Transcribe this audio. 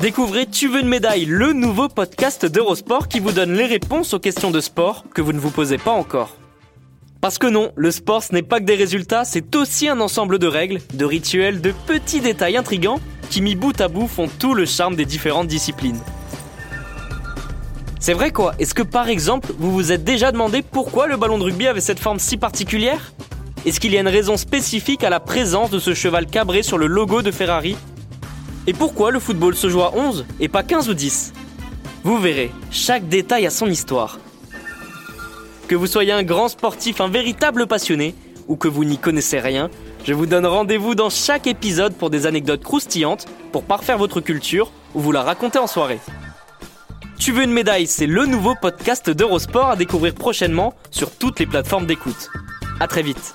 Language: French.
Découvrez Tu veux une médaille, le nouveau podcast d'Eurosport qui vous donne les réponses aux questions de sport que vous ne vous posez pas encore. Parce que non, le sport ce n'est pas que des résultats, c'est aussi un ensemble de règles, de rituels, de petits détails intrigants qui mis bout à bout font tout le charme des différentes disciplines. C'est vrai quoi? Est-ce que par exemple, vous vous êtes déjà demandé pourquoi le ballon de rugby avait cette forme si particulière? Est-ce qu'il y a une raison spécifique à la présence de ce cheval cabré sur le logo de Ferrari? Et pourquoi le football se joue à 11 et pas 15 ou 10 Vous verrez, chaque détail a son histoire. Que vous soyez un grand sportif, un véritable passionné, ou que vous n'y connaissez rien, je vous donne rendez-vous dans chaque épisode pour des anecdotes croustillantes, pour parfaire votre culture ou vous la raconter en soirée. Tu veux une médaille, c'est le nouveau podcast d'Eurosport à découvrir prochainement sur toutes les plateformes d'écoute. À très vite.